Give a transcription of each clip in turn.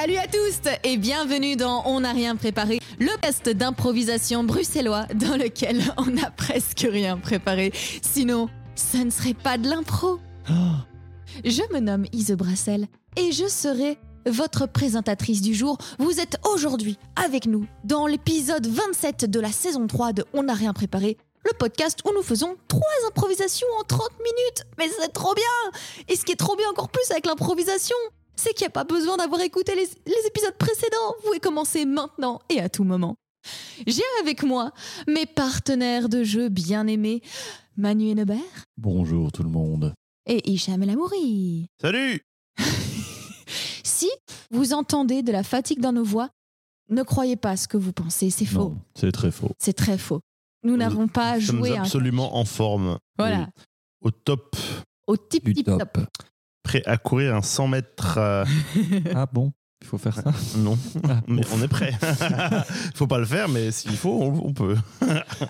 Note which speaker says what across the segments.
Speaker 1: Salut à tous et bienvenue dans On n'a rien préparé, le test d'improvisation bruxellois dans lequel on n'a presque rien préparé. Sinon, ça ne serait pas de l'impro. Je me nomme Ise Brassel et je serai votre présentatrice du jour. Vous êtes aujourd'hui avec nous dans l'épisode 27 de la saison 3 de On n'a rien préparé, le podcast où nous faisons trois improvisations en 30 minutes. Mais c'est trop bien Et ce qui est trop bien encore plus avec l'improvisation, c'est qu'il n'y a pas besoin d'avoir écouté les, les épisodes précédents. Vous pouvez commencer maintenant et à tout moment. J'ai avec moi mes partenaires de jeu bien-aimés, Manu Hennebert
Speaker 2: Bonjour tout le monde.
Speaker 1: et Hicham El Amouri.
Speaker 3: Salut
Speaker 1: Si vous entendez de la fatigue dans nos voix, ne croyez pas ce que vous pensez, c'est faux.
Speaker 2: Non, c'est très faux.
Speaker 1: C'est très faux. Nous n'avons pas
Speaker 3: Nous sommes
Speaker 1: joué
Speaker 3: absolument en forme.
Speaker 1: Voilà,
Speaker 3: Au top,
Speaker 1: au tip
Speaker 2: Du
Speaker 1: tip
Speaker 2: top.
Speaker 1: top.
Speaker 3: Prêt à courir un 100 mètres. euh,
Speaker 2: Ah bon? Il faut faire ça?
Speaker 3: Non,
Speaker 2: Ah,
Speaker 3: mais on est prêt. faut pas le faire, mais s'il faut, on, on peut.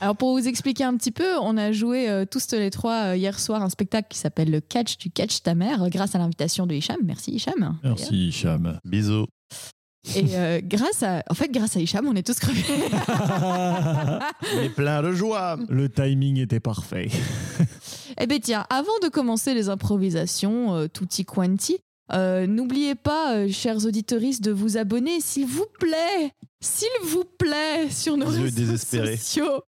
Speaker 1: Alors pour vous expliquer un petit peu, on a joué euh, tous les trois euh, hier soir un spectacle qui s'appelle le Catch tu catch ta mère euh, grâce à l'invitation de Hicham. Merci Hicham.
Speaker 2: Merci Hicham.
Speaker 3: Bisous.
Speaker 1: Et euh, grâce à, en fait, grâce à Hicham, on est tous crevés.
Speaker 3: On est plein de joie.
Speaker 2: Le timing était parfait.
Speaker 1: eh bien tiens, avant de commencer les improvisations, euh, tutti quanti, euh, n'oubliez pas, euh, chers auditeuristes, de vous abonner, s'il vous plaît, s'il vous plaît, sur nos réseaux sociaux,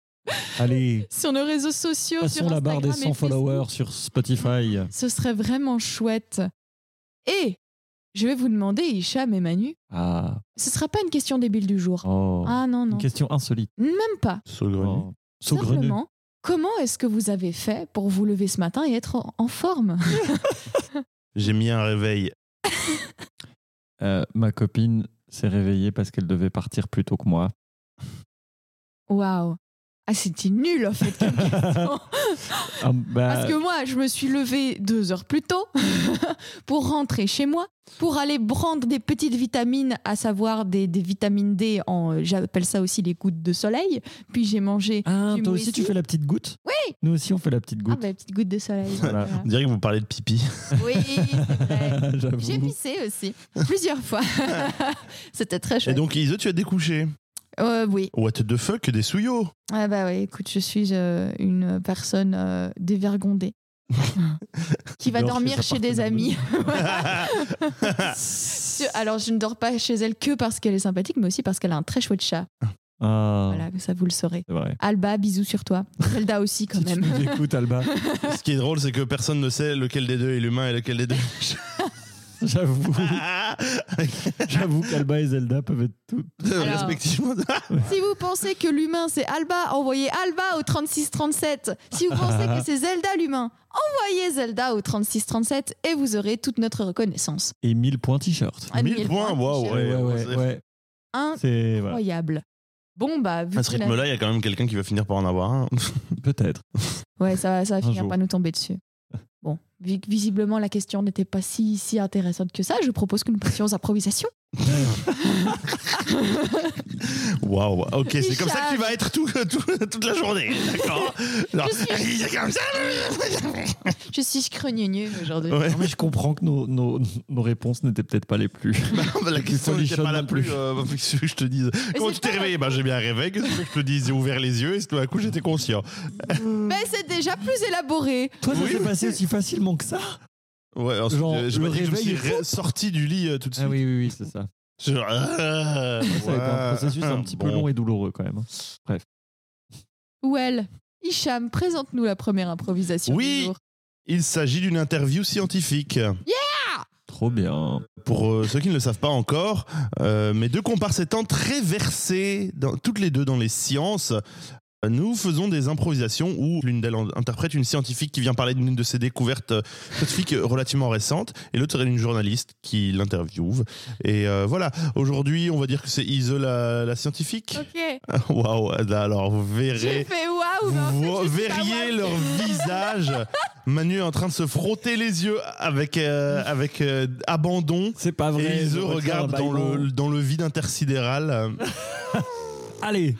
Speaker 2: Allez,
Speaker 1: sur nos réseaux sociaux,
Speaker 2: passons
Speaker 1: sur
Speaker 2: la barre des
Speaker 1: Instagram et
Speaker 2: 100 followers sur Spotify.
Speaker 1: Ce serait vraiment chouette. Et je vais vous demander, Hicham et Manu,
Speaker 2: Ah,
Speaker 1: ce sera pas une question débile du jour.
Speaker 2: oh.
Speaker 1: Ah non, non.
Speaker 2: Une question insolite.
Speaker 1: Même pas.
Speaker 3: Saugrenu.
Speaker 2: Oh. Saugrenu.
Speaker 1: Simplement, comment est-ce que vous avez fait pour vous lever ce matin et être en- en forme
Speaker 3: J'ai mis un réveil.
Speaker 2: Euh, ma copine s'est réveillée parce qu'elle devait partir plus tôt que moi.
Speaker 1: Waouh. Ah, c'était nul en fait comme question.
Speaker 2: Ah, bah,
Speaker 1: Parce que moi, je me suis levée deux heures plus tôt pour rentrer chez moi, pour aller prendre des petites vitamines, à savoir des, des vitamines D, en, j'appelle ça aussi les gouttes de soleil. Puis j'ai mangé
Speaker 2: Ah,
Speaker 1: du
Speaker 2: toi aussi tu fais la petite goutte?
Speaker 1: Oui.
Speaker 2: Nous aussi on fait la petite
Speaker 1: Ah,
Speaker 2: goutte.
Speaker 1: bah, petites gouttes de soleil.
Speaker 2: Voilà.
Speaker 1: voilà.
Speaker 3: On dirait que vous parlez de pipi.
Speaker 1: Oui, c'est vrai. J'ai pissé aussi, plusieurs fois. C'était très
Speaker 3: Et
Speaker 1: chouette.
Speaker 3: donc, Ise, tu as découché?
Speaker 1: Euh, oui.
Speaker 3: What the fuck, des souillots
Speaker 1: Ah bah oui, écoute, je suis euh, une personne euh, dévergondée. qui va dormir chez des amis. Alors, je ne dors pas chez elle que parce qu'elle est sympathique, mais aussi parce qu'elle a un très chouette chat.
Speaker 2: Ah,
Speaker 1: Voilà, ça vous le saurez.
Speaker 2: vrai.
Speaker 1: Alba, bisous sur toi. Zelda aussi, quand
Speaker 2: Si
Speaker 1: même.
Speaker 2: tu nous écoutes, Alba,
Speaker 3: Ce qui est drôle, c'est que personne ne sait lequel des deux est l'humain et lequel des deux.
Speaker 2: j'avoue, j'avoue qu'Alba et Zelda peuvent être toutes.
Speaker 3: Respectivement.
Speaker 1: si vous pensez que l'humain c'est Alba, envoyez Alba au 3637. Si vous pensez que c'est Zelda l'humain, envoyez Zelda au 3637 et vous aurez toute notre reconnaissance.
Speaker 2: Et 1000 points t-shirt.
Speaker 1: Ah,
Speaker 3: 1000 points, waouh, ouais,
Speaker 2: ouais,
Speaker 3: c'est-
Speaker 2: ouais. Voilà.
Speaker 1: Incroyable. Bon, bah, vu
Speaker 3: À ce rythme-là, il y a quand même quelqu'un qui va finir par en avoir un.
Speaker 2: Peut-être.
Speaker 1: Ouais, ça, va- ça va
Speaker 2: Un
Speaker 1: finir
Speaker 2: jour.
Speaker 1: par nous tomber dessus. Visiblement la question n'était pas si, si intéressante que ça, je propose que nous passions aux improvisations.
Speaker 3: Waouh, ok, c'est comme ça que tu vas être tout, tout- toute la journée, d'accord
Speaker 1: Je
Speaker 3: c'est comme ça
Speaker 1: Je suis scrogneux aujourd'hui.
Speaker 3: Ouais.
Speaker 2: Mais je comprends que nos, nos, nos réponses n'étaient peut-être pas les plus.
Speaker 3: Bah, La question n'était pas la plus.
Speaker 2: plus.
Speaker 3: euh, bah, que je te dise
Speaker 1: c'est
Speaker 3: tu t'es réveillé bah, J'ai bien un réveil. Qu'est-ce que tu veux que je te dise J'ai ouvert les yeux et tout à coup j'étais conscient.
Speaker 1: Mais c'est déjà plus élaboré.
Speaker 2: Toi, ça
Speaker 3: Oui.
Speaker 2: s'est passé aussi facilement que ça
Speaker 3: Ouais, ensuite,
Speaker 2: Genre,
Speaker 3: euh, je
Speaker 2: le
Speaker 3: me dis que je me suis ré- sorti du lit euh, tout de suite.
Speaker 2: Ah oui, oui, oui, c'est ça.
Speaker 3: Genre, ah,
Speaker 2: Ça a été un
Speaker 3: ouais.
Speaker 2: processus un petit peu
Speaker 3: Bon.
Speaker 2: long et douloureux quand même. hein.
Speaker 1: Well, Hicham, présente-nous la première improvisation
Speaker 3: Oui.
Speaker 1: du jour.
Speaker 3: Il s'agit d'une interview scientifique.
Speaker 2: Trop bien.
Speaker 3: Pour euh, ceux qui ne le savent pas encore, euh, mes deux comparses étant très versés, dans, toutes les deux dans les sciences, nous faisons des improvisations où l'une d'elles interprète une scientifique qui vient parler d'une de ses découvertes euh, scientifiques relativement récentes, et l'autre serait une journaliste qui l'interviewe. Et euh, voilà, aujourd'hui, on va dire que c'est Ise la, la scientifique.
Speaker 1: Ok.
Speaker 3: Waouh, alors vous
Speaker 1: J'ai
Speaker 3: verrez.
Speaker 1: fait en
Speaker 3: Vous
Speaker 1: fait,
Speaker 3: verriez leur visage. Manu est en train de se frotter les yeux avec, euh, avec euh, abandon.
Speaker 2: C'est pas vrai.
Speaker 3: Et ils
Speaker 2: je
Speaker 3: se
Speaker 2: retire
Speaker 3: regardent
Speaker 2: un
Speaker 3: dans le, dans le vide intersidéral.
Speaker 2: Allez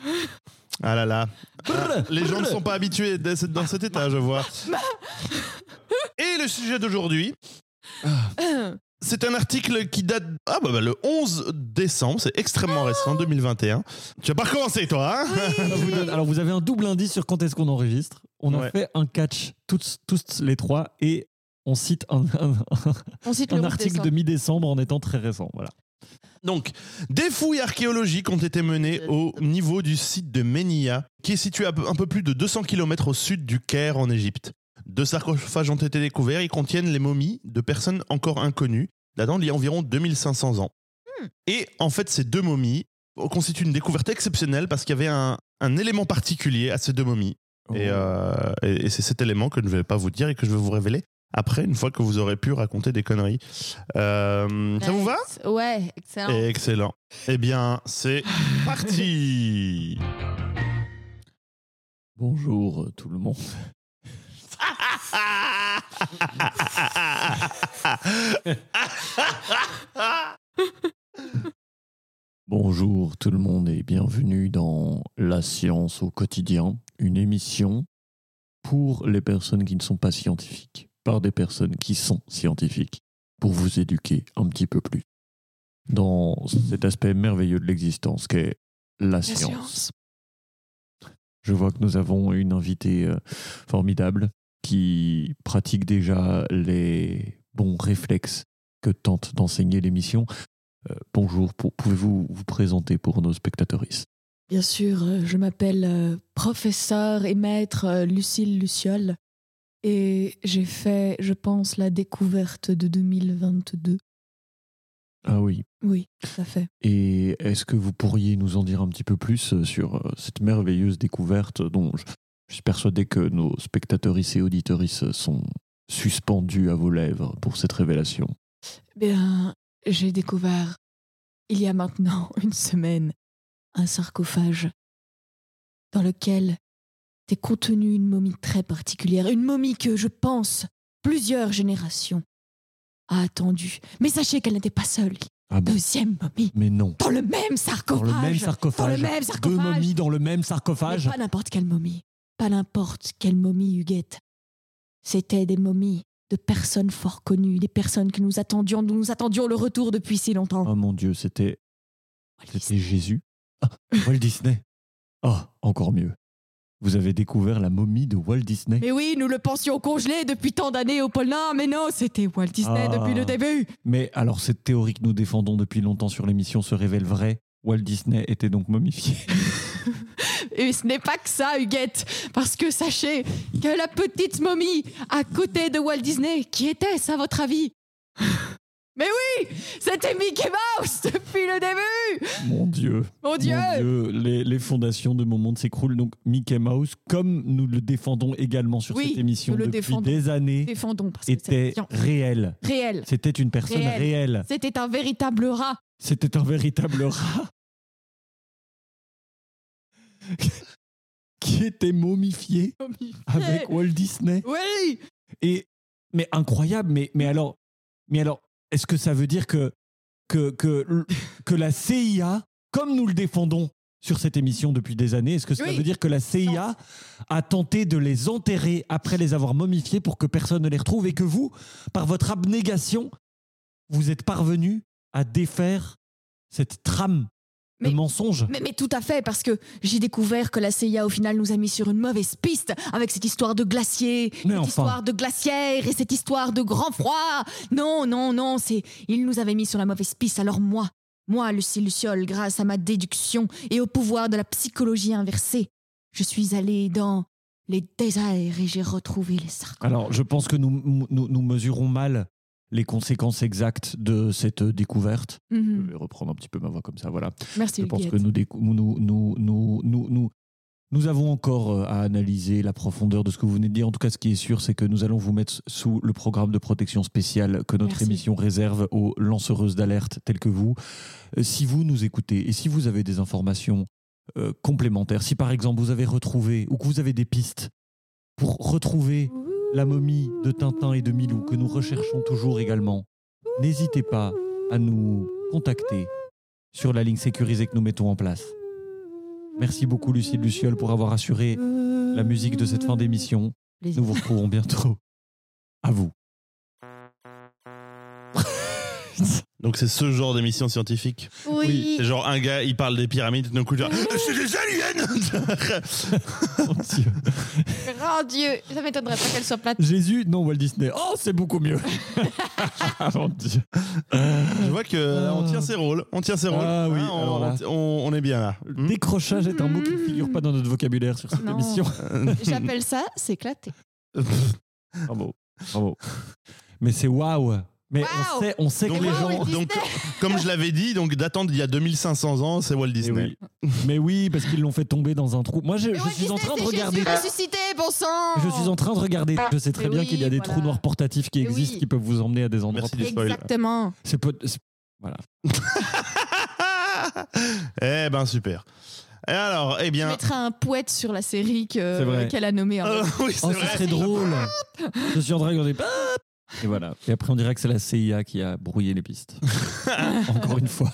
Speaker 3: Ah là là. Ah, les gens ne sont pas habitués d'être dans dans cet état, je vois. Et le sujet d'aujourd'hui, C'est un article qui date ah bah, bah, le 11 décembre, c'est extrêmement récent, 2021. Tu vas pas recommencer toi, hein
Speaker 2: donne- Alors, vous avez un double indice sur quand est-ce qu'on enregistre. On a
Speaker 3: Ouais.
Speaker 2: fait un catch, tous, tous les trois, et on cite un, un-
Speaker 1: On cite
Speaker 2: un
Speaker 1: le
Speaker 2: article
Speaker 1: décembre.
Speaker 2: de mi-décembre en étant très récent. Voilà.
Speaker 3: Donc, des fouilles archéologiques ont été menées au niveau du site de Ménia, qui est situé à un peu plus de 200 km au sud du Caire en Égypte. Deux sarcophages ont été découverts, ils contiennent les momies de personnes encore inconnues, datant d'il y a environ 2500 ans. Et en fait, ces deux momies constituent une découverte exceptionnelle parce qu'il y avait un, un élément particulier à ces deux momies. Et,
Speaker 2: Oh.
Speaker 3: euh, et- et c'est cet élément que je ne vais pas vous dire et que je vais vous révéler après, une fois que vous aurez pu raconter des conneries. Euh, ça vous va?
Speaker 1: Ouais, excellent.
Speaker 3: Excellent. Eh bien, c'est parti
Speaker 2: Bonjour euh, tout le monde. Bonjour tout le monde et bienvenue dans La science au quotidien, une émission pour les personnes qui ne sont pas scientifiques, par des personnes qui sont scientifiques, pour vous éduquer un petit peu plus dans cet aspect merveilleux de l'existence qu'est la
Speaker 1: La
Speaker 2: science.
Speaker 1: science.
Speaker 2: Je vois que nous avons une invitée euh, formidable qui pratique déjà les bons réflexes que tente d'enseigner l'émission. Euh, bonjour, pouvez-vous vous présenter pour nos spectatrices
Speaker 1: Bien sûr, euh, je m'appelle euh, professeur et maître Lucille Luciole et j'ai fait, je pense, la découverte de 2022.
Speaker 2: Ah oui.
Speaker 1: Oui, tout à fait.
Speaker 2: Et est-ce que vous pourriez nous en dire un petit peu plus euh, sur euh, cette merveilleuse découverte dont je, je suis persuadé que nos spectatrices et auditorices sont suspendus à vos lèvres pour cette révélation?
Speaker 1: Bien, j'ai découvert, il y a maintenant une semaine, un sarcophage dans lequel était contenue une momie très particulière, une momie que, je pense, plusieurs générations a attendue. Mais sachez qu'elle n'était pas seule.
Speaker 2: Ah bon
Speaker 1: Deuxième momie,
Speaker 2: Mais non.
Speaker 1: dans le même
Speaker 2: Dans
Speaker 1: sarcophage.
Speaker 2: le même sarcophage.
Speaker 1: Dans le même
Speaker 2: Deux
Speaker 1: sarcophage.
Speaker 2: momies dans le même
Speaker 1: Mais
Speaker 2: sarcophage.
Speaker 1: pas n'importe quelle momie. Pas n'importe quelle momie, Huguette. C'était des momies de personnes fort connues, des personnes que nous attendions, dont nous attendions le retour depuis si longtemps.
Speaker 2: Oh mon Dieu, c'était c'était. Jésus. Ah, Walt Disney. Oh, encore mieux. Vous avez découvert la momie de Walt Disney.
Speaker 1: Mais oui, nous le pensions congelé depuis tant d'années au pôle Nord, mais non, c'était Walt Disney
Speaker 2: Ah.
Speaker 1: depuis le début.
Speaker 2: Mais alors cette théorie que nous défendons depuis longtemps sur l'émission se révèle vraie. Walt Disney était donc momifié.
Speaker 1: Et ce n'est pas que ça, Huguette, parce que sachez que la petite momie à côté de Walt Disney, qui était-ce à votre avis? Mais oui, c'était Mickey Mouse depuis le début
Speaker 2: Mon Dieu.
Speaker 1: Mon Dieu,
Speaker 2: Mon Dieu, les, les fondations de mon monde s'écroulent. Donc Mickey Mouse, comme nous le défendons également sur
Speaker 1: Oui,
Speaker 2: cette émission
Speaker 1: le
Speaker 2: depuis
Speaker 1: défendons.
Speaker 2: des années,
Speaker 1: Défendons, parce
Speaker 2: était réel.
Speaker 1: réel.
Speaker 2: C'était une personne
Speaker 1: Réel.
Speaker 2: réelle.
Speaker 1: C'était un véritable rat.
Speaker 2: C'était un véritable rat qui était momifié avec Walt Disney.
Speaker 1: Oui
Speaker 2: Et mais incroyable. Mais mais alors mais alors est-ce que ça veut dire que que que que la CIA, comme nous le défendons sur cette émission depuis des années, est-ce que ça
Speaker 1: Oui.
Speaker 2: veut dire que la CIA a tenté de les enterrer après les avoir momifiés pour que personne ne les retrouve et que vous, par votre abnégation, vous êtes parvenu à défaire cette trame
Speaker 1: Mais-
Speaker 2: de mensonge
Speaker 1: mais, mais tout à fait, parce que j'ai découvert que la CIA, au final, nous a mis sur une mauvaise piste avec cette histoire de glacier,
Speaker 2: Mais
Speaker 1: cette
Speaker 2: enfin.
Speaker 1: histoire de glaciaire et cette histoire de grand froid. Non, non, non, c'est ils nous avaient mis sur la mauvaise piste. Alors moi, moi, Lucie Luciole, grâce à ma déduction et au pouvoir de la psychologie inversée, je suis allée dans les déserts et j'ai retrouvé les sarcophages.
Speaker 2: Alors, je pense que nous, nous, nous mesurons mal les conséquences exactes de cette découverte. Je
Speaker 1: Mhm.
Speaker 2: vais reprendre un petit peu ma voix comme ça, voilà.
Speaker 1: Merci,
Speaker 2: Je pense que nous, décou- nous, nous, nous, nous, nous, nous, nous avons encore euh, à analyser la profondeur de ce que vous venez de dire. En tout cas, ce qui est sûr, c'est que nous allons vous mettre sous le programme de protection spéciale que notre
Speaker 1: Merci.
Speaker 2: émission réserve aux lanceuses d'alerte telles que vous. Euh, Si vous nous écoutez et si vous avez des informations euh, complémentaires, si par exemple vous avez retrouvé ou que vous avez des pistes pour retrouver la momie de Tintin et de Milou que nous recherchons toujours également, n'hésitez pas à nous contacter sur la ligne sécurisée que nous mettons en place. Merci beaucoup Lucie Luciole pour avoir assuré la musique de cette fin d'émission. Nous vous retrouverons bientôt. À vous.
Speaker 3: Donc c'est ce genre d'émission scientifique.
Speaker 1: Oui.
Speaker 3: C'est genre un gars, il parle des pyramides, d'un coup, genre, c'est des aliens
Speaker 2: Mon Dieu.
Speaker 1: Oh Dieu, ça m'étonnerait pas qu'elle soit plate.
Speaker 2: Jésus, non, Walt Disney. Oh, c'est beaucoup mieux. Mon Dieu.
Speaker 3: Je vois que euh, on tient ses rôles, on tient ses rôles.
Speaker 2: Ah oui,
Speaker 3: Hein, on,
Speaker 2: alors là.
Speaker 3: on- on est bien là. Hmm?
Speaker 2: Décrochage est un mot qui ne figure pas dans notre vocabulaire sur cette
Speaker 1: Non.
Speaker 2: émission.
Speaker 1: J'appelle ça s'éclater.
Speaker 2: Bravo. Bravo. Mais c'est waouh. Mais on sait, on sait
Speaker 3: Donc,
Speaker 2: que les gens.
Speaker 3: Donc, comme je l'avais dit, donc datant d'il y a 2500 ans, c'est Walt
Speaker 2: Mais
Speaker 3: Disney.
Speaker 2: oui. Mais oui, parce qu'ils l'ont fait tomber dans un trou. Moi, je, je suis en train de regarder.
Speaker 1: Jésus ressuscité, bon sang
Speaker 2: Je suis en train de regarder. Je sais très
Speaker 1: Mais
Speaker 2: bien
Speaker 1: oui,
Speaker 2: qu'il y a des
Speaker 1: voilà.
Speaker 2: trous noirs portatifs qui
Speaker 1: Mais
Speaker 2: existent
Speaker 1: oui.
Speaker 2: qui peuvent vous emmener à des endroits.
Speaker 3: Merci du spoil.
Speaker 1: Exactement.
Speaker 2: C'est Voilà.
Speaker 3: eh ben super. Et alors, eh bien.
Speaker 1: mettrai un poète sur la série qu'elle a nommée. en
Speaker 3: Euh, oui, c'est
Speaker 2: Oh, ce serait drôle. Je suis en train de regarder. Et voilà. Et après, on dirait que c'est la CIA qui a brouillé les pistes. Encore une fois.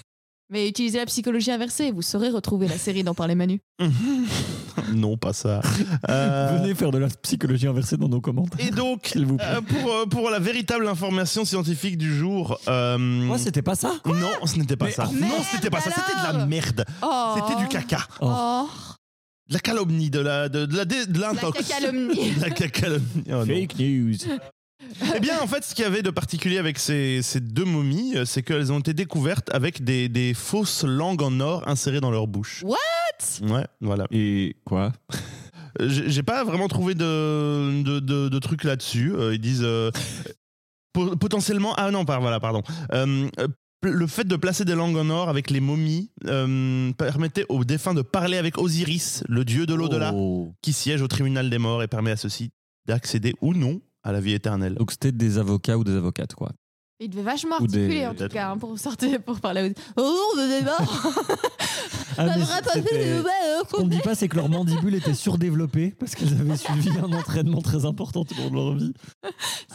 Speaker 1: Mais utilisez la psychologie inversée, vous saurez retrouver la série d'en parler Manu.
Speaker 3: non, pas ça. Euh,
Speaker 2: Venez faire de la psychologie inversée dans nos commentaires.
Speaker 3: Et donc,
Speaker 2: vous plaît.
Speaker 3: euh, pour, euh, pour la véritable information scientifique du jour. euh,
Speaker 2: Moi, c'était pas ça.
Speaker 3: non, ce n'était pas
Speaker 2: Mais-
Speaker 3: ça. non, n'était pas ça. C'était de la merde.
Speaker 1: Oh.
Speaker 3: C'était du caca.
Speaker 2: Oh.
Speaker 1: Oh.
Speaker 3: De la calomnie, de la, de, de la, de
Speaker 1: La
Speaker 3: l'intox.
Speaker 1: cacalomnie.
Speaker 3: De la cacalomnie. Oh.
Speaker 2: Fake news.
Speaker 3: Eh bien, en fait, ce qu'il y avait de particulier avec ces, ces deux momies, euh, c'est qu'elles ont été découvertes avec des, des fausses langues en or insérées dans leur bouche.
Speaker 1: What?
Speaker 3: Ouais, voilà.
Speaker 2: Et quoi?
Speaker 3: Euh, J'ai pas vraiment trouvé de, de, de- de trucs là-dessus. Euh, ils disent euh, po- potentiellement. Ah non, par, voilà, pardon. Euh, le fait de placer des langues en or avec les momies euh, permettait aux défunts de parler avec Osiris, le dieu de l'au-delà,
Speaker 2: Oh.
Speaker 3: qui siège au tribunal des morts et permet à ceux-ci d'accéder ou non à la vie éternelle.
Speaker 2: Donc c'était des avocats ou des avocates, quoi.
Speaker 1: Il devait vachement
Speaker 2: des-
Speaker 1: articuler en tout cas hein, pour sortir, pour parler. aux- Oh, on est mort
Speaker 2: Ah,
Speaker 1: Ça
Speaker 2: mais
Speaker 1: devrait pas
Speaker 2: c'était-
Speaker 1: faire de mal,
Speaker 2: Ce qu'on ne dit pas, c'est que leur mandibule était surdéveloppée parce qu'elles avaient suivi un entraînement très important tout au long de leur vie.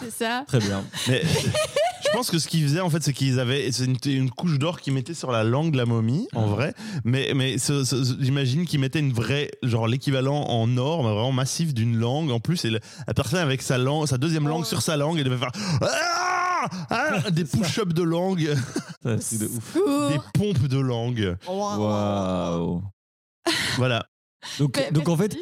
Speaker 1: C'est ça.
Speaker 2: Très bien.
Speaker 3: Mais pense que ce qu'ils faisaient en fait, c'est qu'ils avaient c'est une, une couche d'or qu'ils mettaient sur la langue de la momie, en vrai. Mais, mais ce- ce- ce- j'imagine qu'ils mettaient une vraie, genre l'équivalent en or, mais vraiment massif d'une langue. En plus, et le- la personne avec sa langue, sa deuxième langue
Speaker 1: Oh.
Speaker 3: sur sa langue, elle devait faire Ah Ah des push-ups de langue,
Speaker 2: Ça, C'est de ouf.
Speaker 3: des pompes de langue.
Speaker 2: Waouh.
Speaker 3: Voilà.
Speaker 2: Donc, en fait,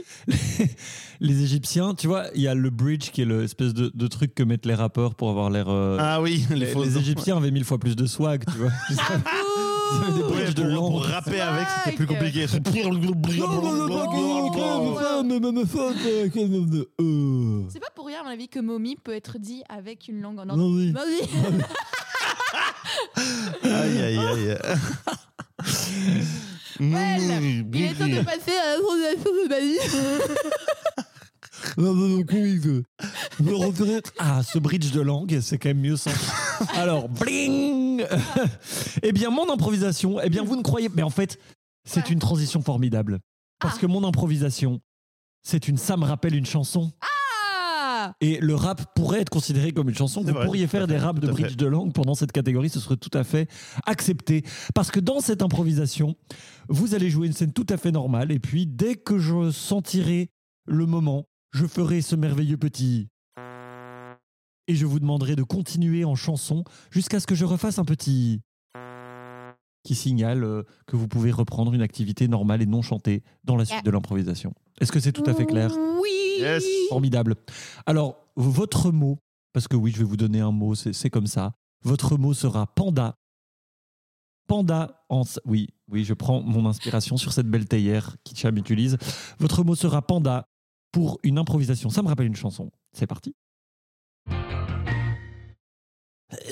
Speaker 2: les Égyptiens, tu vois, il y a le bridge qui est l'espèce de, de truc que mettent les rappeurs pour avoir l'air. euh,
Speaker 3: Ah oui, les.
Speaker 2: Égyptiens avaient mille fois plus de swag, tu vois. Ils avaient- ils avaient des
Speaker 3: Ouais,
Speaker 2: bridges de
Speaker 3: pour,
Speaker 2: langue.
Speaker 3: pour rapper avec, c'était plus compliqué.
Speaker 1: C'est pas pour rien, à mon avis, que momie peut être dit avec une langue en or.
Speaker 2: Non, oui.
Speaker 1: Momie.
Speaker 3: Aïe, aïe, aïe.
Speaker 1: Well, il est temps de passer à la fondation de ma vie.
Speaker 2: Non, non, non, je reconnais- Ah, ce bridge de langue, c'est quand même mieux sans. Alors, bling Eh bien, mon improvisation, eh bien, vous ne croyez. Mais en fait, c'est une transition formidable. Parce
Speaker 1: Ah.
Speaker 2: que mon improvisation, c'est une. Ça me rappelle une chanson.
Speaker 1: Ah
Speaker 2: Et le rap pourrait être considéré comme une chanson. Vous
Speaker 3: vrai,
Speaker 2: pourriez faire des raps de bridge de langue pendant cette catégorie, ce serait tout à fait accepté. Parce que dans cette improvisation, vous allez jouer une scène tout à fait normale. Et puis, dès que je sentirai le moment, je ferai ce merveilleux petit. Et je vous demanderai de continuer en chanson jusqu'à ce que je refasse un petit. qui signale euh, que vous pouvez reprendre une activité normale et non chantée dans la suite
Speaker 1: Yeah.
Speaker 2: de l'improvisation. Est-ce que c'est tout à fait clair
Speaker 1: Oui
Speaker 3: Yes.
Speaker 2: Formidable. Alors, votre mot, parce que oui, je vais vous donner un mot, c'est comme ça. Votre mot sera panda. Panda en... Oui, oui, je prends mon inspiration sur cette belle théière qu'Icham utilise. Votre mot sera panda pour une improvisation. Ça me rappelle une chanson. C'est parti.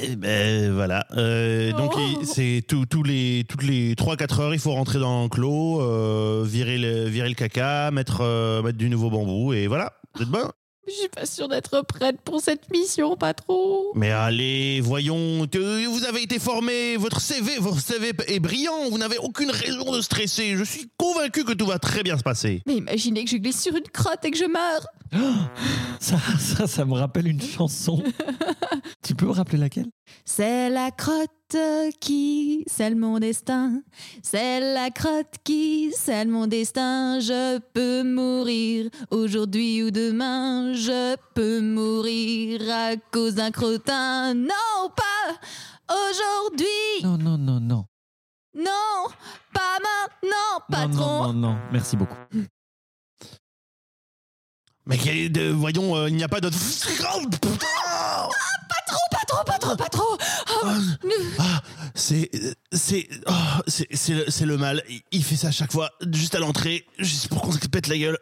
Speaker 3: Eh ben voilà. Euh, donc
Speaker 1: Oh.
Speaker 3: c'est tout- tous les toutes les 3-4 heures, il faut rentrer dans l'enclos, euh, virer le virer le caca, mettre euh, mettre du nouveau bambou et voilà. Vous êtes bon?
Speaker 1: Je suis pas sûre d'être prête pour cette mission, pas trop.
Speaker 3: Mais allez, voyons, que vous avez été formé, votre CV, votre CV est brillant, vous n'avez aucune raison de stresser. Je suis convaincu que tout va très bien se passer.
Speaker 1: Mais imaginez que je glisse sur une crotte et que je meurs.
Speaker 2: Ça, ça, ça me rappelle une chanson. tu peux me rappeler laquelle?
Speaker 1: C'est la crotte qui scelle mon destin. C'est la crotte qui scelle mon destin. Je peux mourir aujourd'hui ou demain. Je peux mourir à cause d'un crottin. Non, pas aujourd'hui.
Speaker 2: Non, non, non, non.
Speaker 1: Non, pas maintenant,
Speaker 2: Non,
Speaker 1: patron.
Speaker 2: Non, non, non, merci beaucoup.
Speaker 3: Mais quel- de- voyons, euh, il n'y a pas de.
Speaker 1: Patron, patron, patron. Oh, ne-
Speaker 3: Ah, c'est. C'est. oh, c'est c'est le, c'est le mal. Il- Il fait ça à chaque fois, juste à l'entrée, juste pour qu'on se pète la gueule.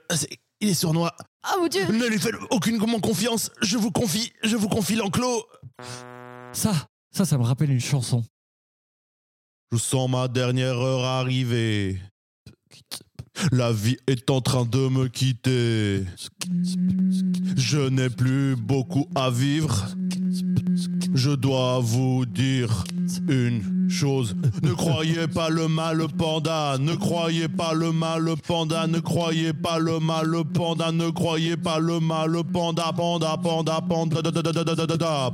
Speaker 3: Il est sournois.
Speaker 1: oh mon dieu.
Speaker 3: Ne lui faites aucune confiance. Je vous confie, je vous confie l'enclos.
Speaker 2: Ça, ça, ça me rappelle une chanson.
Speaker 3: Je sens ma dernière heure arriver. La vie est en train de me quitter. Je n'ai plus beaucoup à vivre. Je dois vous dire une chose. Ne croyez pas le mal panda. Ne croyez pas le mal panda. Ne croyez pas le mal panda. Ne croyez pas le mal panda. Panda, panda, panda. da, da, da, da, da, da, da, da.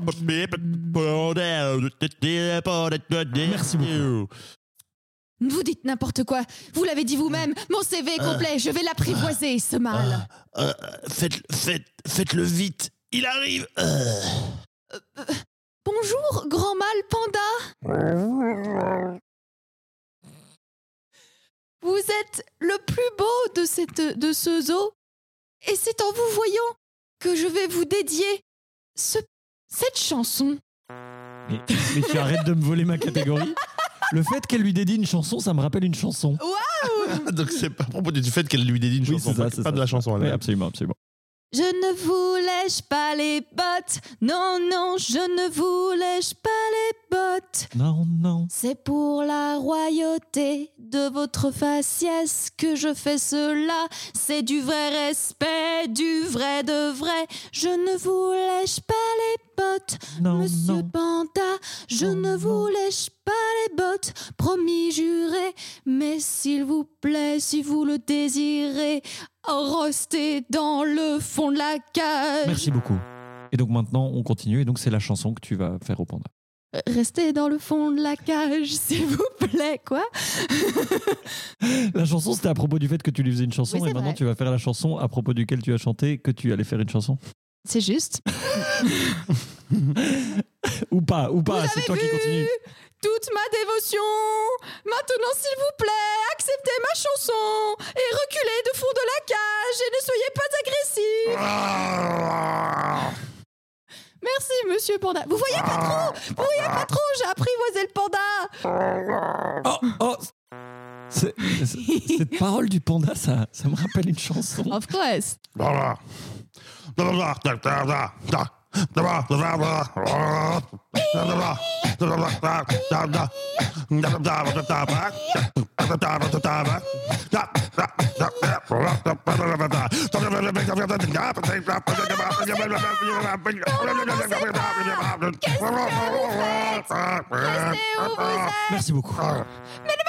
Speaker 2: Merci beaucoup.
Speaker 1: Vous dites n'importe quoi. Vous l'avez dit vous-même. Mon CV est complet. Je vais l'apprivoiser, ce mal.
Speaker 3: Euh, faites, faites, faites-le vite. Il arrive. Euh.
Speaker 1: Bonjour, grand mal panda. Vous êtes le plus beau de, cette, de ce zoo. Et c'est en vous voyant que je vais vous dédier ce, cette chanson.
Speaker 2: Mais, mais tu arrêtes de me voler ma catégorie? Le fait qu'elle lui dédie une chanson, ça me rappelle une chanson.
Speaker 3: Donc c'est pas à propos du fait qu'elle lui dédie une
Speaker 2: Oui,
Speaker 3: chanson,
Speaker 2: c'est ça,
Speaker 3: pas,
Speaker 2: c'est
Speaker 3: pas
Speaker 2: ça.
Speaker 3: de la chanson.
Speaker 2: Oui, absolument, absolument.
Speaker 1: Je ne vous lèche pas les bottes. Non, non, je ne vous lèche pas les bottes.
Speaker 2: Non, non.
Speaker 1: C'est pour la royauté de votre faciès que je fais cela. C'est du vrai respect, du vrai de vrai. Je ne vous lèche pas les bottes,
Speaker 2: Non,
Speaker 1: monsieur
Speaker 2: non.
Speaker 1: Panda. Je
Speaker 2: Non,
Speaker 1: ne vous lèche pas les bottes, promis, juré. Mais s'il vous plaît, si vous le désirez, restez dans le fond de la cage.
Speaker 2: Merci beaucoup. Et donc maintenant, on continue. Et donc, c'est la chanson que tu vas faire au panda.
Speaker 1: Restez dans le fond de la cage, s'il vous plaît, quoi.
Speaker 2: La chanson, c'était à propos du fait que tu lui faisais une chanson.
Speaker 1: Oui,
Speaker 2: et maintenant,
Speaker 1: vrai.
Speaker 2: tu vas faire la chanson à propos duquel tu as chanté que tu allais faire une chanson.
Speaker 1: C'est juste.
Speaker 2: Ou pas, ou pas. C'est toi qui
Speaker 1: vu
Speaker 2: continue.
Speaker 1: toute ma dévotion. Maintenant, s'il vous plaît, acceptez ma chanson et reculez de fond de la cage et ne soyez pas agressif. Merci, monsieur Panda. Vous voyez pas trop Vous voyez pas trop J'ai apprivoisé le panda.
Speaker 2: Oh, oh. Cette parole du panda, ça, ça me rappelle une chanson.
Speaker 1: Of course.
Speaker 2: Merci beaucoup.
Speaker 1: Mais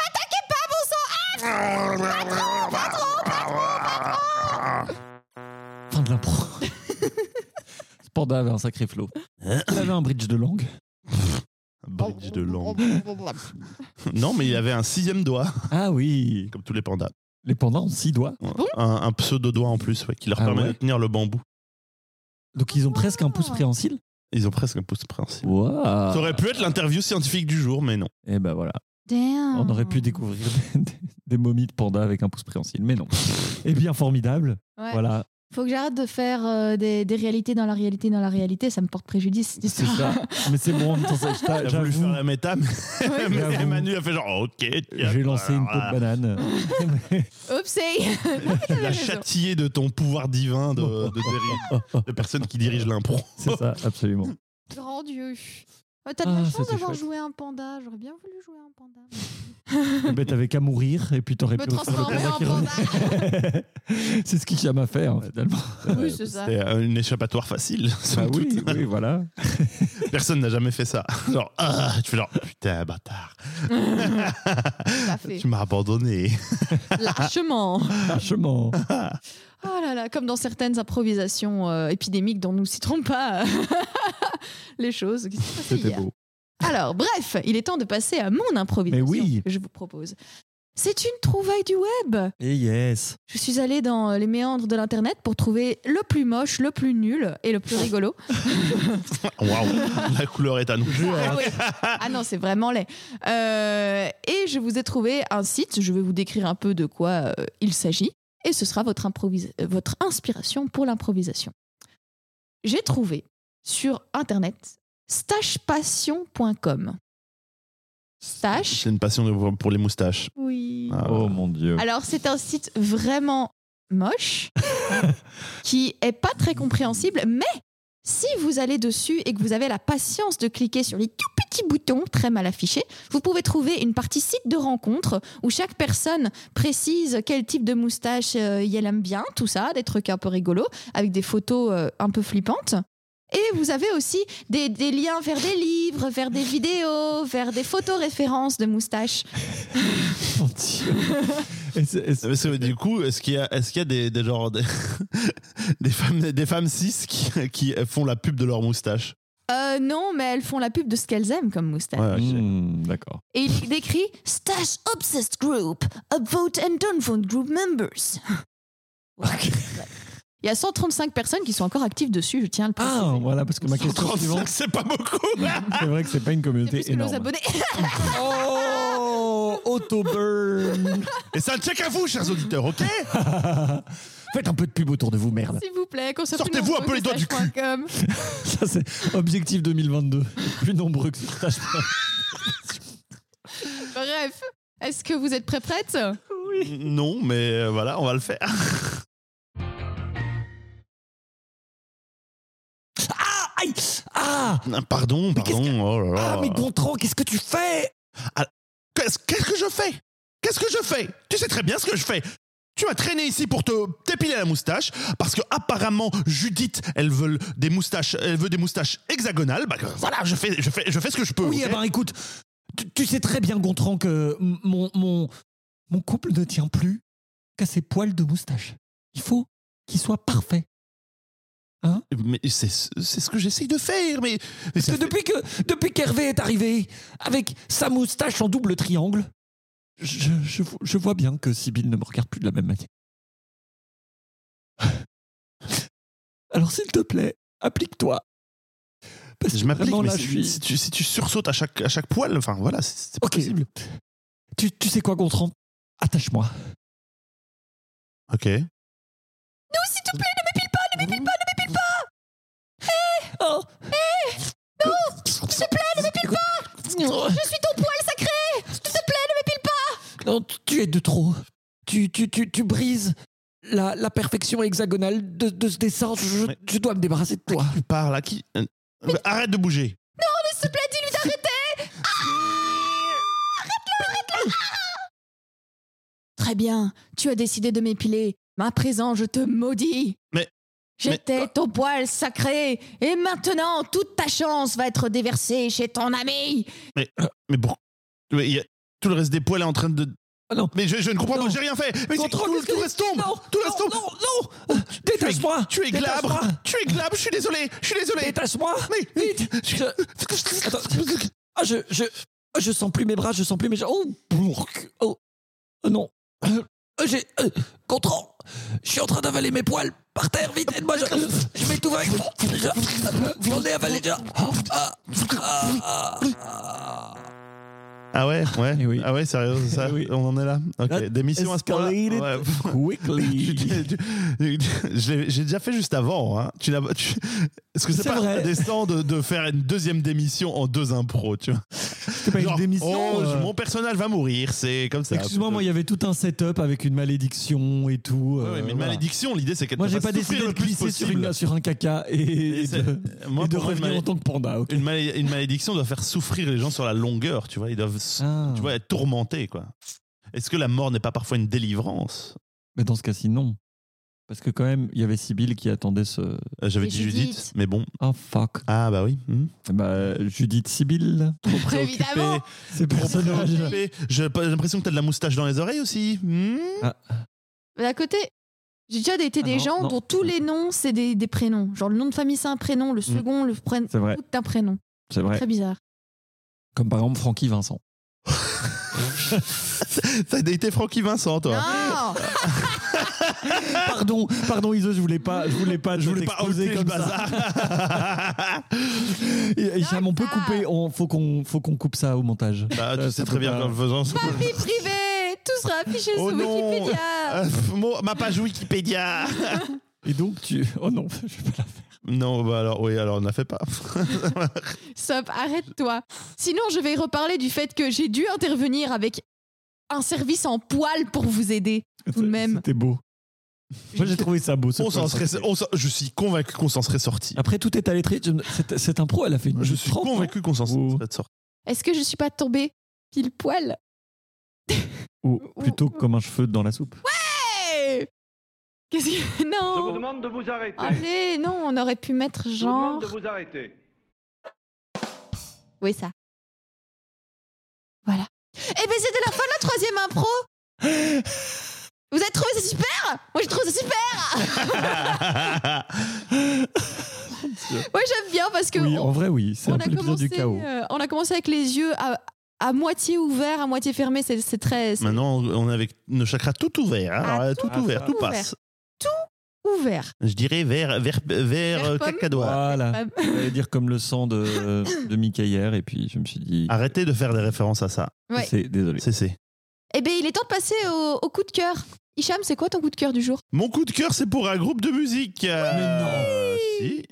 Speaker 2: Fin de l'impro. Ce panda avait un sacré flow. Il avait un bridge de langue.
Speaker 3: Bridge de langue. Non, mais il avait un sixième doigt,
Speaker 2: Ah oui.
Speaker 3: comme tous les pandas.
Speaker 2: Les pandas ont six doigts.
Speaker 3: Un, un pseudo-doigt en plus, ouais, qui leur
Speaker 2: Ah
Speaker 3: permet
Speaker 2: ouais
Speaker 3: de tenir le bambou.
Speaker 2: Donc ils ont presque un pouce préhensile?
Speaker 3: Ils ont presque un pouce principal.
Speaker 2: Waouh.
Speaker 3: Ça aurait pu être l'interview scientifique du jour, mais non.
Speaker 2: Et ben voilà.
Speaker 1: Damn.
Speaker 2: On aurait pu découvrir des, des- des momies de pandas avec un pouce préhensile, mais non. Eh bien, formidable.
Speaker 1: Ouais.
Speaker 2: Voilà,
Speaker 1: Faut que j'arrête de faire euh, des, des réalités dans la réalité dans la réalité. Ça me porte préjudice,
Speaker 2: c'est ça. Mais c'est bon,
Speaker 3: a voulu faire la méta, mais, mais
Speaker 2: J'avoue.
Speaker 3: Manu a fait genre, ok. tiens,
Speaker 2: j'ai lancé une peau de banane.
Speaker 1: Oupsie
Speaker 3: La châtier de ton pouvoir divin de, de, déri- de personne qui dirige l'impro.
Speaker 2: c'est ça, absolument.
Speaker 1: Grand Dieu. Ouais, T'as de
Speaker 2: Ah,
Speaker 1: la chance
Speaker 2: c'était
Speaker 1: d'avoir
Speaker 2: chouette.
Speaker 1: joué un panda. J'aurais bien voulu jouer un panda.
Speaker 2: Eh ben, t'avais qu'à mourir et puis t'aurais
Speaker 1: Me
Speaker 2: pu refaire le
Speaker 1: transformer en
Speaker 2: qui revenait. c'est ce qui Cham a fait, hein, finalement.
Speaker 1: Oui, c'est ça.
Speaker 3: C'est euh, une échappatoire facile.
Speaker 2: Bah oui, oui, voilà.
Speaker 3: Personne n'a jamais fait ça. Genre, ah, tu fais genre, putain, bâtard.
Speaker 1: Tout à fait.
Speaker 3: Tu m'as abandonné.
Speaker 1: Lâchement.
Speaker 2: Lâchement.
Speaker 1: Oh là là, comme dans certaines improvisations euh, épidémiques dont nous citerons pas euh, les choses qui s'est passées
Speaker 2: C'était
Speaker 1: hier.
Speaker 2: beau.
Speaker 1: Alors, bref, il est temps de passer à mon improvisation
Speaker 2: Mais oui.
Speaker 1: que je vous propose. C'est une trouvaille du web.
Speaker 2: Et yes.
Speaker 1: Je suis allée dans les méandres de l'internet pour trouver le plus moche, le plus nul et le plus rigolo.
Speaker 3: Waouh, la couleur est à nous.
Speaker 1: Ah, oui. Ah non, c'est vraiment laid. Euh, et je vous ai trouvé un site. Je vais vous décrire un peu de quoi euh, il s'agit. Et ce sera votre, euh, votre inspiration pour l'improvisation. J'ai trouvé sur internet stashpassion.com. Stash
Speaker 3: C'est une passion pour les moustaches.
Speaker 1: Oui.
Speaker 3: Ah.
Speaker 2: Oh mon dieu.
Speaker 1: Alors, c'est un site vraiment moche, qui est pas très compréhensible, mais si vous allez dessus et que vous avez la patience de cliquer sur les tout petits boutons très mal affichés, vous pouvez trouver une partie site de rencontre où chaque personne précise quel type de moustache euh, elle aime bien, tout ça, des trucs un peu rigolos, avec des photos euh, un peu flippantes. Et vous avez aussi des, des liens vers des livres, vers des vidéos, vers des photos références de moustaches.
Speaker 2: Mon Dieu. C'est-
Speaker 3: du coup, est-ce qu'il y a, est-ce qu'il y a des, des, genre, des, des femmes, des femmes cis qui, qui font la pub de leur moustache?
Speaker 1: Euh, non, mais elles font la pub de ce qu'elles aiment comme moustache.
Speaker 3: Ouais, ok.
Speaker 2: Hmm, D'accord.
Speaker 1: Et il décrit Stash Obsessed Group, a vote and don't vote group members. Il y a 135 personnes qui sont encore actives dessus, je tiens à le préciser.
Speaker 2: Ah, voilà, parce que ma question
Speaker 3: 135,
Speaker 2: suivante,
Speaker 3: c'est pas beaucoup.
Speaker 2: c'est vrai que c'est pas une
Speaker 1: C'est
Speaker 2: communauté
Speaker 1: plus que nos
Speaker 2: énorme.
Speaker 1: abonnés.
Speaker 2: Oh, auto-burn.
Speaker 3: Et c'est un check à vous, chers auditeurs, ok?
Speaker 2: Faites un peu de pub autour de vous, merde.
Speaker 1: S'il vous plaît, qu'on soit
Speaker 3: Sortez-vous un peu les doigts du cul.
Speaker 2: Ça, c'est objectif 2022. Plus nombreux que stage.
Speaker 1: Bref, est-ce que vous êtes prêts prêtes?
Speaker 3: Non, mais euh, voilà, on va le faire.
Speaker 2: Ah, aïe Ah
Speaker 3: Ah, Pardon,
Speaker 2: Mais qu'est-ce
Speaker 3: pardon. Oh là là.
Speaker 2: Ah, mais Gontran, qu'est-ce que tu fais?
Speaker 3: Qu'est-ce qu'est-ce que je fais? Qu'est-ce que je fais? Tu sais très bien ce que je fais. Tu m'as traîné ici pour te t'épiler la moustache parce que apparemment Judith, elle veut des moustaches, elle veut des moustaches hexagonales. Bah voilà, je fais, je fais, je fais ce que je peux.
Speaker 2: Oui,
Speaker 3: ok
Speaker 2: eh ben écoute, tu, tu sais très bien, Gontran, que mon, mon, mon couple ne tient plus qu'à ses poils de moustache. Il faut qu'il soit parfait.
Speaker 3: Mais c'est c'est ce que j'essaye de faire. Mais, mais
Speaker 2: Parce que
Speaker 3: fait-
Speaker 2: depuis que depuis qu'Hervé est arrivé avec sa moustache en double triangle, je, je, je vois bien que Sibyl ne me regarde plus de la même manière. Alors s'il te plaît, applique-toi. Parce
Speaker 3: je
Speaker 2: que
Speaker 3: m'applique.
Speaker 2: vraiment,
Speaker 3: mais
Speaker 2: là,
Speaker 3: si,
Speaker 2: je suis...
Speaker 3: si tu, si tu sursautes à chaque, à chaque poil, enfin voilà, c'est pas
Speaker 2: Ok.
Speaker 3: possible.
Speaker 2: Tu, tu sais quoi, Gontran? Attache-moi.
Speaker 3: Ok.
Speaker 1: Non, s'il te plaît, ne m'épile pas, ne m'épile pas, ne m'épile pas
Speaker 2: Oh
Speaker 1: S'il te plaît, ne m'épile pas Je suis ton poil sacré S'il te plaît, ne m'épile pas
Speaker 2: Non, tu es de trop. Tu, tu, tu, tu brises la, la perfection hexagonale de, de ce dessin. Je,
Speaker 3: Mais-
Speaker 2: je dois me débarrasser de toi.
Speaker 3: Tu parles à qui Euh, Arrête de bouger.
Speaker 1: S'il te plaît, dis-lui d'arrêter Très bien, tu as décidé de m'épiler. À présent, je te maudis.
Speaker 3: Mais-
Speaker 1: J'étais
Speaker 3: mais-
Speaker 1: ton poil sacré, et maintenant toute ta chance va être déversée chez ton ami.
Speaker 3: Mais pour... mais il y a- tout le reste des poils est en train de.
Speaker 2: Ah non.
Speaker 3: Mais je, je ne comprends
Speaker 2: Non.
Speaker 3: pas, j'ai rien fait. Mais
Speaker 2: Contrôle,
Speaker 3: tout, tout reste tombe.
Speaker 2: Non,
Speaker 3: tout reste
Speaker 2: non,
Speaker 3: tombe.
Speaker 2: non, non Détache-moi
Speaker 3: Tu es glabre. Tu es glabre. Je suis désolé. Je suis désolé.
Speaker 2: Détache-moi
Speaker 3: Mais
Speaker 2: Vite je... Attends. Ah, je, je, je sens plus mes bras, je sens plus mes jambes. Oh, oh. Euh, non. Euh, J'ai... Euh, Gontran, je suis en train d'avaler mes poils par terre, vite, aide-moi, je, je m'étouffe avec... Je- J'en ai avalé déjà. Ah, ah, ah, ah.
Speaker 3: Ouais, ouais.
Speaker 2: Eh oui.
Speaker 3: Ah ouais, sérieux, c'est ça?
Speaker 2: Eh oui.
Speaker 3: On en est là? Ok. Des missions à ce point-là? Ouais.
Speaker 2: Quickly.
Speaker 3: J'ai déjà fait juste avant. Hein. Tu tu- Est-ce que c'est pas
Speaker 2: vrai.
Speaker 3: de, de faire une deuxième démission en deux impros tu vois?
Speaker 2: Pas une
Speaker 3: Genre,
Speaker 2: démission.
Speaker 3: oh,
Speaker 2: euh,
Speaker 3: Mon personnage va mourir, c'est comme ça.
Speaker 2: Excuse-moi, moi, il y avait tout un setup avec une malédiction et tout.
Speaker 3: Ouais,
Speaker 2: euh,
Speaker 3: mais une
Speaker 2: voilà.
Speaker 3: malédiction, l'idée c'est qu'elle
Speaker 2: Moi, j'ai pas décidé de glisser sur, une- un caca et,
Speaker 3: Et
Speaker 2: et
Speaker 3: c'est-
Speaker 2: de,
Speaker 3: moi,
Speaker 2: et de
Speaker 3: pour moi, une,
Speaker 2: revenir en tant que panda.
Speaker 3: une une malédiction doit faire souffrir les gens sur la longueur, tu vois. Ils doivent,
Speaker 2: Ah.
Speaker 3: tu vois, être tourmentés, quoi. Est-ce que la mort n'est pas parfois une délivrance?
Speaker 2: Mais dans ce cas-ci, non. Parce que quand même, il y avait Sibyl qui attendait ce.
Speaker 3: Euh, J'avais dit
Speaker 1: Judith.
Speaker 3: Judith, mais bon.
Speaker 2: Oh fuck.
Speaker 3: Ah bah oui. hmm.
Speaker 2: Bah, Judith Sibyl, trop préoccupée.
Speaker 1: Évidemment.
Speaker 2: Ces personnages.
Speaker 3: Préoccupé. J'ai l'impression que t'as de la moustache dans les oreilles aussi. Hmm
Speaker 1: Mais à côté, j'ai déjà été
Speaker 2: Ah
Speaker 1: des
Speaker 2: non,
Speaker 1: gens
Speaker 2: non.
Speaker 1: dont tous les noms, c'est des, des prénoms. Genre le nom de famille, c'est un prénom, le second, le prénom,
Speaker 2: C'est vrai,
Speaker 1: tout un prénom.
Speaker 2: c'est vrai.
Speaker 1: Très bizarre.
Speaker 2: Comme par exemple Francky Vincent.
Speaker 3: T'as été Francky Vincent, toi.
Speaker 1: Non
Speaker 2: Pardon, pardon Iso, je voulais pas, je voulais pas,
Speaker 3: Je voulais pas
Speaker 2: comme ça.
Speaker 3: bazar.
Speaker 2: Et- et Hicham, on peut
Speaker 1: D'accord.
Speaker 2: couper, on, faut qu'on, faut qu'on coupe ça au montage.
Speaker 3: Bah,
Speaker 2: Euh,
Speaker 3: tu
Speaker 2: ça
Speaker 3: sais très bien qu'en le faisant. ça-
Speaker 1: Ma vie privée Tout sera affiché
Speaker 3: Oh
Speaker 1: sur
Speaker 3: non.
Speaker 1: Wikipédia
Speaker 3: Euh, ma page Wikipédia.
Speaker 2: Et donc tu, oh non, je vais pas la faire.
Speaker 3: Non, bah alors, oui, alors on n'a fait pas.
Speaker 1: Stop, arrête-toi. Sinon, je vais reparler du fait que j'ai dû intervenir avec un service en poil pour vous aider. Tout de même.
Speaker 2: C'était beau. Moi j'ai trouvé ça beau. ce
Speaker 3: On s'en serait,
Speaker 2: sorti.
Speaker 3: on s'en- je suis convaincu qu'on s'en serait sorti.
Speaker 2: Après tout est allé très. je me- Cette, cette impro, elle a fait une
Speaker 3: Je suis
Speaker 2: 30, non
Speaker 3: convaincu qu'on s'en
Speaker 2: Ou-
Speaker 3: serait sorti.
Speaker 1: Est-ce que je suis pas tombée pile poil?
Speaker 2: Ou plutôt comme un cheveu dans la soupe.
Speaker 1: Hey Qu'est-ce que.
Speaker 4: Je vous
Speaker 1: Non
Speaker 4: demande de vous arrêter.
Speaker 1: Allez, non, on aurait pu mettre
Speaker 4: Je vous
Speaker 1: genre.
Speaker 4: demande de vous arrêter.
Speaker 1: Oui, ça. Voilà. Eh ben, c'était la fin de la troisième impro Vous avez trouvé ça super? Moi, j'ai trouvé ça super Moi, j'aime bien parce que.
Speaker 2: Oui,
Speaker 1: on-
Speaker 2: en vrai, oui. C'est
Speaker 1: on
Speaker 2: un
Speaker 1: a
Speaker 2: peu
Speaker 1: commencé,
Speaker 2: du chaos.
Speaker 1: euh, on a commencé avec les yeux à, à moitié ouverts, à moitié fermés. C'est très
Speaker 3: Maintenant, on est avec nos chakras tout ouverts. hein.
Speaker 1: Ah,
Speaker 3: Alors,
Speaker 1: tout
Speaker 3: tout, ouvert,
Speaker 2: ouvert.
Speaker 3: tout passe.
Speaker 1: Ouvert.
Speaker 3: Je dirais vert, vert, vert,
Speaker 1: Vert
Speaker 3: euh, cacadois.
Speaker 2: Voilà. J'allais dire comme le sang de, de Mickey hier, et puis je me suis dit.
Speaker 3: Arrêtez de faire des références à ça.
Speaker 1: Ouais.
Speaker 2: C'est désolé.
Speaker 3: C'est c'est.
Speaker 1: Eh bien, il est temps de passer au, au coup de cœur. Hicham, c'est quoi ton coup de cœur du jour?
Speaker 3: Mon coup de cœur, c'est pour un groupe de musique. Euh, si.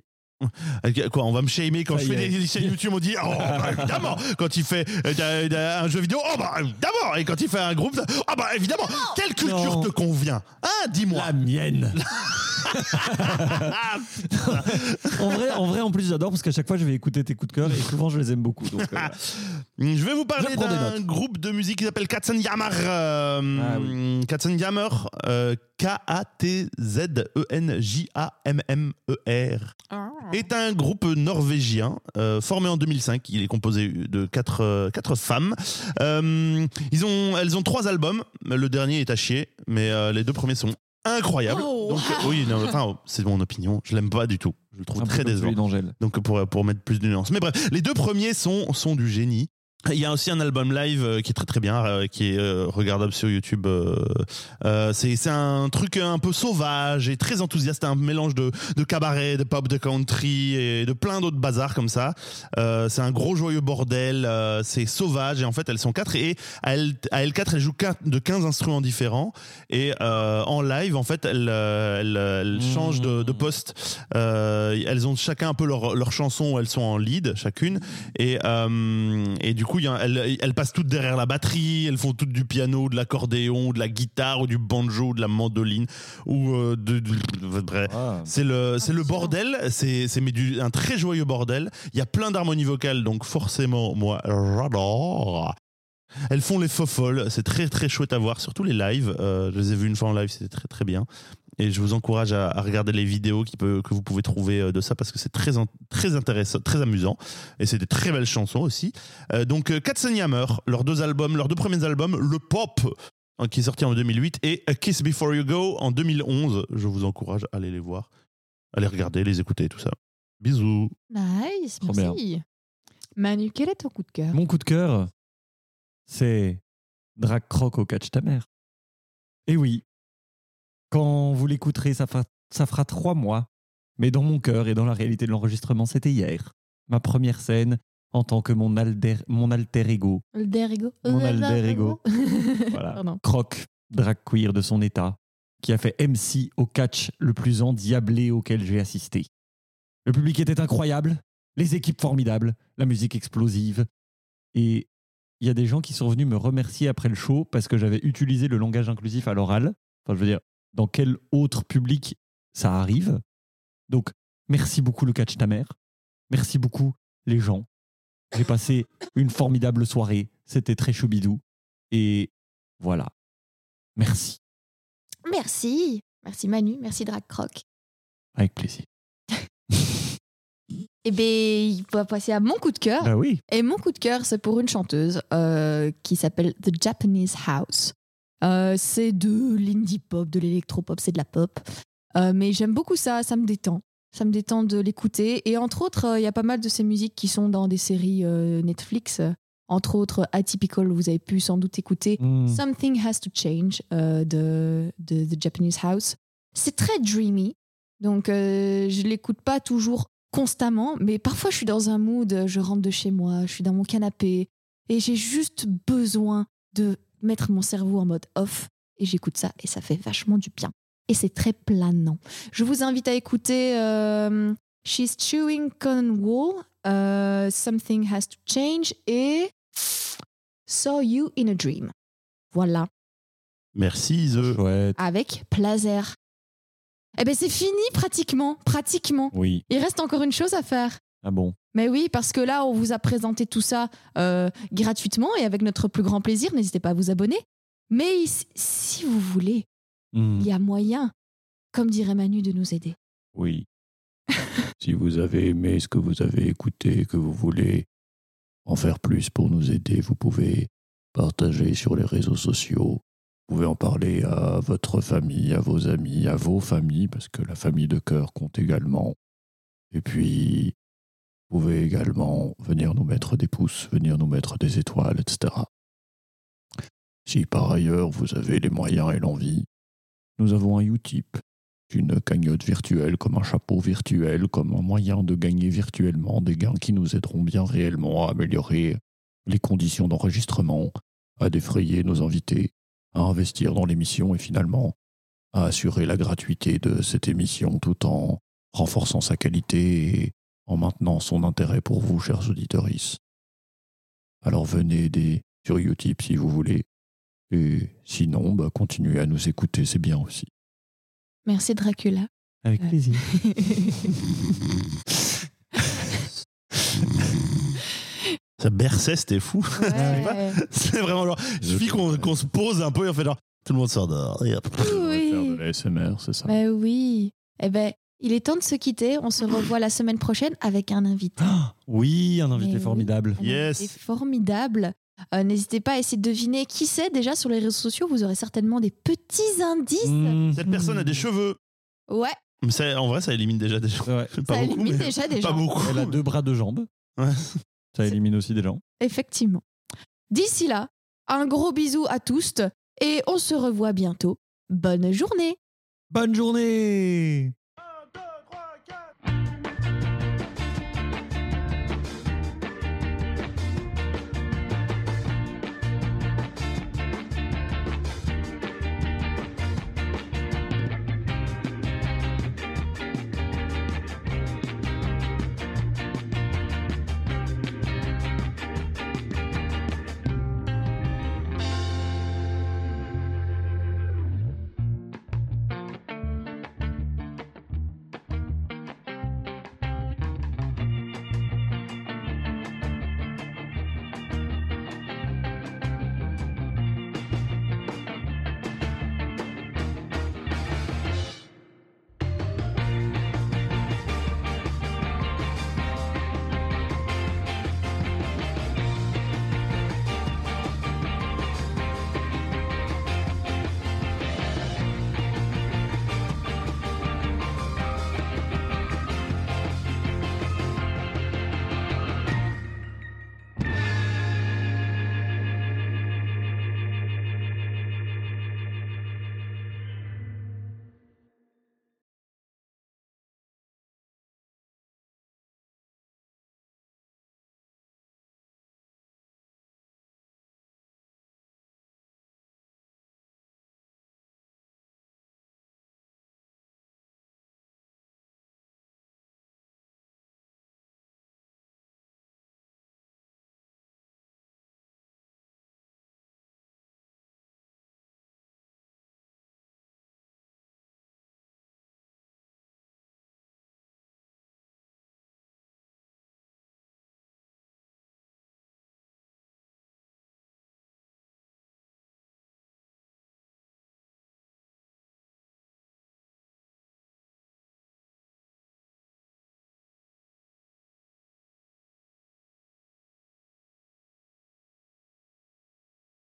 Speaker 3: Quoi, on va me shamer quand
Speaker 2: Ça
Speaker 3: je fais
Speaker 2: est.
Speaker 3: des chaînes YouTube, on dit oh bah, évidemment. Quand il fait euh, un jeu vidéo, oh bah évidemment. Et quand il fait un groupe, oh bah évidemment. Quelle culture
Speaker 2: Non.
Speaker 3: te convient Hein, dis-moi.
Speaker 2: La mienne. En vrai, en vrai, en plus, j'adore parce qu'à chaque fois, je vais écouter tes coups de cœur et souvent, je les aime beaucoup. Donc, euh.
Speaker 3: Je vais vous parler d'un groupe de musique qui s'appelle Katzenjammer. Euh,
Speaker 2: Ah
Speaker 3: Katzenjammer, euh, K-A-T-Z-E-N-J-A-M-M-E-R, est un groupe norvégien euh, formé en 2005. Il est composé de quatre, euh, quatre femmes. Euh, ils ont, elles ont trois albums. Le dernier est à chier, mais euh, les deux premiers sont incroyables.
Speaker 1: Oh.
Speaker 3: Donc, euh, oui, non, enfin, c'est mon opinion. Je l'aime pas du tout. Je le trouve
Speaker 2: Un
Speaker 3: très décevant. Donc pour, pour mettre plus de nuances. Mais bref, les deux premiers sont, sont du génie. Il y a aussi un album live euh, qui est très très bien, euh, qui est euh, regardable sur YouTube. c'est c'est un truc un peu sauvage et très enthousiaste, un mélange de, de cabaret, de pop, de country et de plein d'autres bazars comme ça. C'est un gros joyeux bordel, c'est sauvage et en fait elles sont quatre et à elles, à elles quatre elles jouent de 15 instruments différents et en live en fait elles, elles, elles
Speaker 2: Mmh.
Speaker 3: changent de, de poste. Euh, elles ont chacun un peu leur, leur chanson où elles sont en lead chacune et, et du coup y a- elles, elles passent toutes derrière la batterie, elles font toutes du piano, de l'accordéon, de la guitare ou du banjo, de la mandoline ou euh, de, de- de- bref.
Speaker 2: Ah.
Speaker 3: C'est le, c'est le bordel, c'est c'est mais du, un très joyeux bordel. Il y a plein d'harmonies vocales, donc forcément, moi, j'adore. Elles font les faux folles, c'est très très chouette à voir, surtout les lives. Euh, je les ai vus une fois en live, c'était très très bien. Et je vous encourage à, à regarder les vidéos qui peut, que vous pouvez trouver euh, de ça parce que c'est très, très intéressant, très amusant. Et c'est des très belles chansons aussi. Euh, donc, euh, Katzenjammer, leurs deux albums, leurs deux premiers albums, Le Pop, hein, qui est sorti en 2008, et A Kiss Before You Go en 2011. Je vous encourage à aller les voir, à les regarder, les écouter, tout ça. Bisous.
Speaker 1: Nice,
Speaker 2: Trop
Speaker 1: merci. Manu, quel est ton coup de cœur?
Speaker 2: Mon coup de cœur, c'est Drag Croc au catch ta mère. Et oui, quand vous l'écouterez, ça fera, ça fera trois mois. Mais dans mon cœur et dans la réalité de l'enregistrement, c'était hier. Ma première scène en tant que mon, alter, mon alter ego. Mon alter ego. Voilà.
Speaker 1: Pardon.
Speaker 2: Croc, drag queer de son état, qui a fait MC au catch le plus endiablé auquel j'ai assisté. Le public était incroyable, les équipes formidables, la musique explosive. Et il y a des gens qui sont venus me remercier après le show parce que j'avais utilisé le langage inclusif à l'oral. Enfin, je veux dire, dans quel autre public ça arrive Donc, merci beaucoup le catch ta mère. Merci beaucoup les gens. J'ai passé une formidable soirée. C'était très choubidou. Et voilà. Merci.
Speaker 1: Merci. Merci Manu, merci Drag Croc.
Speaker 2: Avec plaisir.
Speaker 1: Eh bien, il va passer à mon coup de cœur.
Speaker 2: Bah oui.
Speaker 1: Et mon coup de cœur, c'est pour une chanteuse euh, qui s'appelle The Japanese House. Euh, c'est de l'indie pop, de l'électropop, c'est de la pop. Euh, mais j'aime beaucoup ça, ça me détend. Ça me détend de l'écouter. Et entre autres, euh, il y a pas mal de ces musiques qui sont dans des séries Netflix. entre autres Atypical, vous avez pu sans doute écouter.
Speaker 2: Hmm.
Speaker 1: Something Has to Change de, de The Japanese House. C'est très dreamy, donc je l'écoute pas toujours constamment, mais parfois je suis dans un mood, je rentre de chez moi, je suis dans mon canapé et j'ai juste besoin de mettre mon cerveau en mode off et j'écoute ça et ça fait vachement du bien. Et c'est très planant. Je vous invite à écouter euh, She's Chewing Cotton Wool, euh, Something Has to Change et Saw You in a Dream. Voilà,
Speaker 3: Merci, The.
Speaker 2: Chouette.
Speaker 1: avec plaisir. Eh ben c'est fini pratiquement, pratiquement.
Speaker 2: Oui.
Speaker 1: Il reste encore une chose à faire.
Speaker 2: Ah bon?
Speaker 1: Mais oui, parce que là, on vous a présenté tout ça euh, gratuitement et avec notre plus grand plaisir. N'hésitez pas à vous abonner. Mais si- vous voulez,
Speaker 2: Hmm.
Speaker 1: il y a moyen, comme dirait Manu, de nous aider.
Speaker 2: Oui. si vous avez aimé ce que vous avez écouté, que vous voulez en faire plus pour nous aider, vous pouvez partager sur les réseaux sociaux. Vous pouvez en parler à votre famille, à vos amis, à vos familles, parce que la famille de cœur compte également. Et puis, pouvez également venir nous mettre des pouces, venir nous mettre des étoiles, etc. Si par ailleurs vous avez les moyens et l'envie, nous avons un Utip, une cagnotte virtuelle, comme un chapeau virtuel, comme un moyen de gagner virtuellement des gains qui nous aideront bien réellement à améliorer les conditions d'enregistrement, à défrayer nos invités, à investir dans l'émission et finalement à assurer la gratuité de cette émission tout en renforçant sa qualité et en maintenant son intérêt pour vous, chers auditeurs. Alors venez aider sur Utip si vous voulez. Et sinon, bah, continuez à nous écouter, c'est bien aussi.
Speaker 1: Merci Dracula.
Speaker 2: Avec
Speaker 1: Ouais.
Speaker 2: plaisir.
Speaker 3: Ça berçait, c'était fou.
Speaker 1: Ouais.
Speaker 3: C'est vraiment genre. Il suffit qu'on qu'on se pose un peu et on fait genre. Tout le monde s'endort. Et hop.
Speaker 1: Oui.
Speaker 2: Faire de la SMR, c'est ça.
Speaker 1: Ben oui. Eh ben, il est temps de se quitter. On se revoit la semaine prochaine avec un invité.
Speaker 2: Oui, un invité
Speaker 1: Mais oui.
Speaker 2: formidable.
Speaker 1: Un
Speaker 3: Yes.
Speaker 1: invité formidable. Euh, N'hésitez pas à essayer de deviner qui c'est. Déjà, sur les réseaux sociaux, vous aurez certainement des petits indices.
Speaker 2: Mmh.
Speaker 3: Cette personne a des cheveux.
Speaker 1: Ouais,
Speaker 3: Mais ça, en vrai, ça élimine déjà des gens.
Speaker 2: Ouais.
Speaker 3: Pas
Speaker 1: ça
Speaker 3: beaucoup,
Speaker 1: élimine
Speaker 3: mais
Speaker 1: déjà des
Speaker 3: Pas
Speaker 1: gens.
Speaker 3: beaucoup.
Speaker 2: Elle a deux bras, deux jambes.
Speaker 3: Ouais.
Speaker 2: Ça élimine aussi des gens.
Speaker 1: Effectivement. D'ici là, un gros bisou à tous et on se revoit bientôt. Bonne journée
Speaker 2: Bonne journée